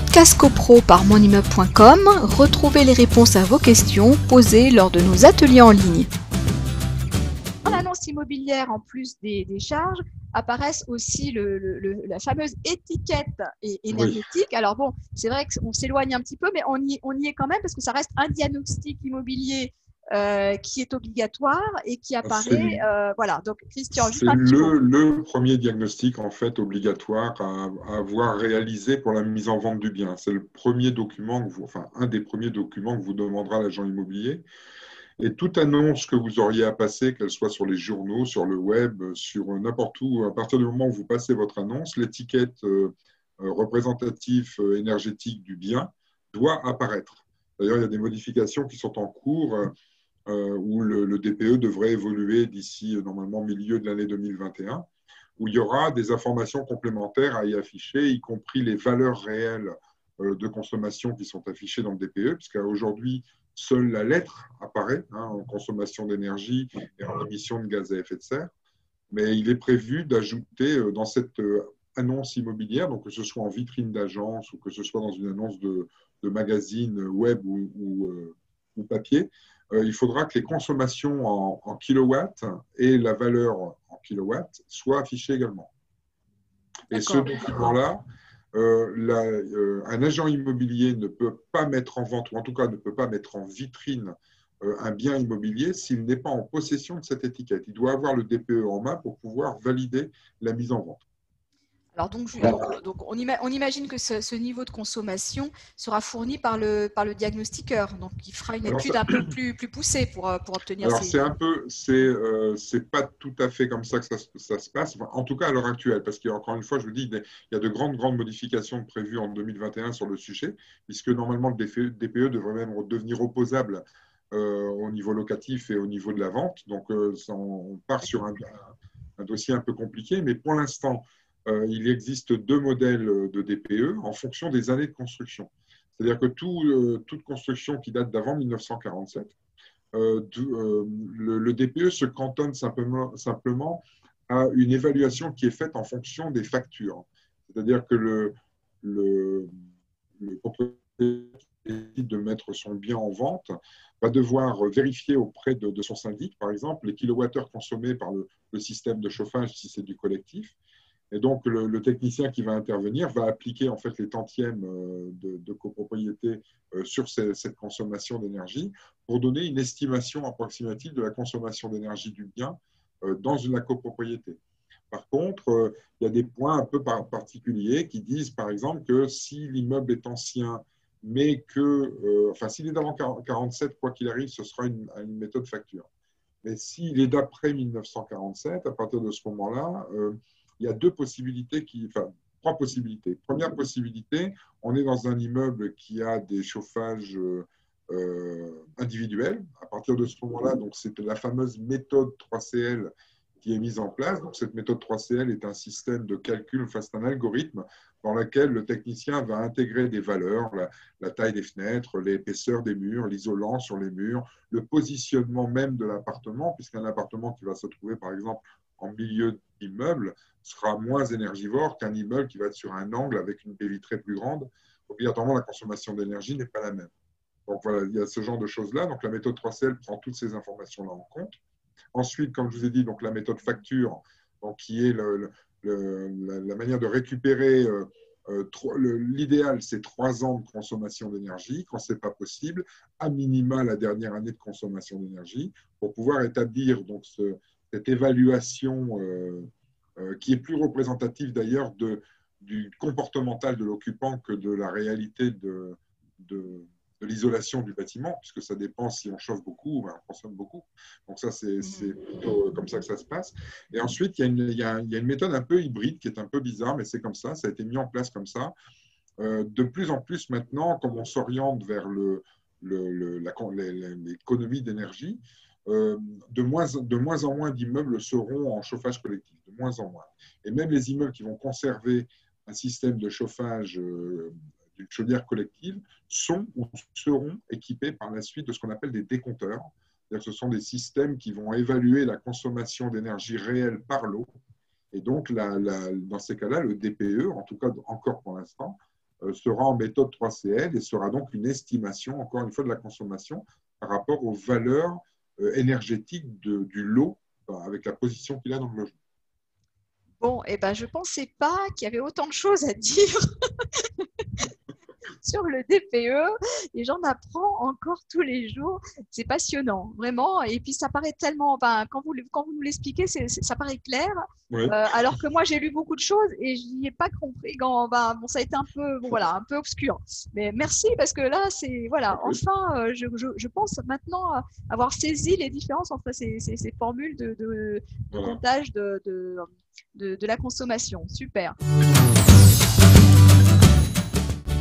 podcast copro par monimmeuble.com, retrouvez les réponses à vos questions posées lors de nos ateliers en ligne. Dans l'annonce immobilière, en plus des, charges, apparaissent aussi la fameuse étiquette énergétique. Alors bon, c'est vrai qu'on s'éloigne un petit peu, mais on y, on y est quand même parce que ça reste un diagnostic immobilier euh, qui est obligatoire et qui apparaît. Euh, voilà, donc Christian, C'est le, le, premier diagnostic en fait obligatoire à, avoir réalisé pour la mise en vente du bien. C'est le premier document, que vous, enfin un des premiers documents que vous demandera l'agent immobilier. Et toute annonce que vous auriez à passer, qu'elle soit sur les journaux, sur le web, sur n'importe où, à partir du moment où vous passez votre annonce, l'étiquette euh, représentative énergétique du bien doit apparaître. D'ailleurs, il y a des modifications qui sont en cours euh, où le, DPE devrait évoluer d'ici euh, normalement milieu de l'année 2021, où il y aura des informations complémentaires à y afficher, y compris les valeurs réelles euh, de consommation qui sont affichées dans le DPE, puisqu'aujourd'hui, seule la lettre apparaît hein, en consommation d'énergie et en émission de gaz à effet de serre. Mais il est prévu d'ajouter dans cette annonce immobilière, donc que ce soit en vitrine d'agence ou que ce soit dans une annonce de, magazine web ou papier, euh, il faudra que les consommations en, kilowatts et la valeur en kilowatts soient affichées également. Et ce document-là, euh, euh, un agent immobilier ne peut pas mettre en vente, ou en tout cas ne peut pas mettre en vitrine un bien immobilier s'il n'est pas en possession de cette étiquette. Il doit avoir le DPE en main pour pouvoir valider la mise en vente. Alors donc, donc, on, imagine que ce, niveau de consommation sera fourni par le, par le diagnostiqueur. Donc il fera une étude un peu plus, plus poussée pour, euh, pour obtenir Alors c'est un peu, c'est euh, pas tout à fait comme ça que ça, ça se passe, en tout cas à l'heure actuelle, parce qu'encore une fois, je vous dis, il y a de grandes, grandes modifications prévues en 2021 sur le sujet, puisque normalement le DPE, e devrait même devenir opposable euh, au niveau locatif et au niveau de la vente. Donc on part sur un, un dossier un peu compliqué, mais pour l'instant, euh, il existe deux modèles de DPE en fonction des années de construction. C'est-à-dire que euh, toute construction qui date d'avant 1947, euh, le, DPE se cantonne simplement, à une évaluation qui est faite en fonction des factures. C'est-à-dire que le, le, propriétaire de mettre son bien en vente va devoir vérifier auprès de, son syndic, par exemple, les kilowattheures consommés par le, système de chauffage si c'est du collectif, et donc, le, technicien qui va intervenir va appliquer en fait les tantièmes euh, de, copropriété euh, sur cette consommation d'énergie pour donner une estimation approximative de la consommation d'énergie du bien euh, dans une copropriété. Par contre, il y a des points un peu particuliers qui disent, par exemple, que si l'immeuble est ancien, mais que, enfin, s'il est d'avant 47, quoi qu'il arrive, ce sera une, une méthode facture. Mais s'il est d'après 1947, à partir de ce moment-là, il y a deux possibilités enfin, trois possibilités. Première possibilité, on est dans un immeuble qui a des chauffages euh, individuels. À partir de ce moment-là, c'est la fameuse méthode 3CL qui est mise en place. Donc cette méthode 3CL est un système de calcul, enfin c'est un algorithme dans lequel le technicien va intégrer des valeurs, la, la taille des fenêtres, l'épaisseur des murs, l'isolant sur les murs, le positionnement même de l'appartement, puisqu'un appartement qui va se trouver par exemple en milieu d'immeuble sera moins énergivore qu'un immeuble qui va être sur un angle avec une baie vitrée plus grande. Obligatoirement, la consommation d'énergie n'est pas la même. Donc voilà, il y a ce genre de choses-là. Donc la méthode 3CL prend toutes ces informations-là en compte. Ensuite, comme je vous ai dit, donc la méthode facture, donc qui est la, manière de récupérer. Euh, euh, l'idéal, c'est trois ans de consommation d'énergie. Quand ce n'est pas possible, à minima la dernière année de consommation d'énergie, pour pouvoir établir donc ce, cette évaluation euh, euh, qui est plus représentative d'ailleurs du comportemental de l'occupant que de la réalité de, de, l'isolation du bâtiment, puisque ça dépend si on chauffe beaucoup ou on consomme beaucoup. Donc ça, c'est plutôt comme ça que ça se passe. Et ensuite, il y, a une, il, y a, il y, a une, méthode un peu hybride qui est un peu bizarre, mais c'est comme ça, ça a été mis en place comme ça. Euh, de plus en plus maintenant, comme on s'oriente vers l'économie d'énergie, euh, de, moins, de moins en moins d'immeubles seront en chauffage collectif, de moins en moins. Et même les immeubles qui vont conserver un système de chauffage euh, d'une chaudière collective sont ou seront équipés par la suite de ce qu'on appelle des décompteurs. Ce sont des systèmes qui vont évaluer la consommation d'énergie réelle par l'eau. Et donc, dans ces cas-là, le DPE, en tout cas encore pour l'instant, sera en méthode 3CL et sera donc une estimation, encore une fois, de la consommation par rapport aux valeurs énergétiques du lot avec la position qu'il a dans le logement. Bon, eh ben, je ne pensais pas qu'il y avait autant de choses à dire sur le DPE et j'en apprends encore tous les jours. C'est passionnant, vraiment. Et puis ça paraît tellement, quand, vous, quand vous nous l'expliquez, ça paraît clair. Euh, alors que moi, j'ai lu beaucoup de choses et je n'y ai pas compris. Quand, ben, bon, ça a été un peu, voilà, un peu obscur. Mais merci parce que là, c'est, voilà, enfin, euh, je, je, pense maintenant avoir saisi les différences entre ces, ces, formules de, de, comptage de, de, de la consommation. Super.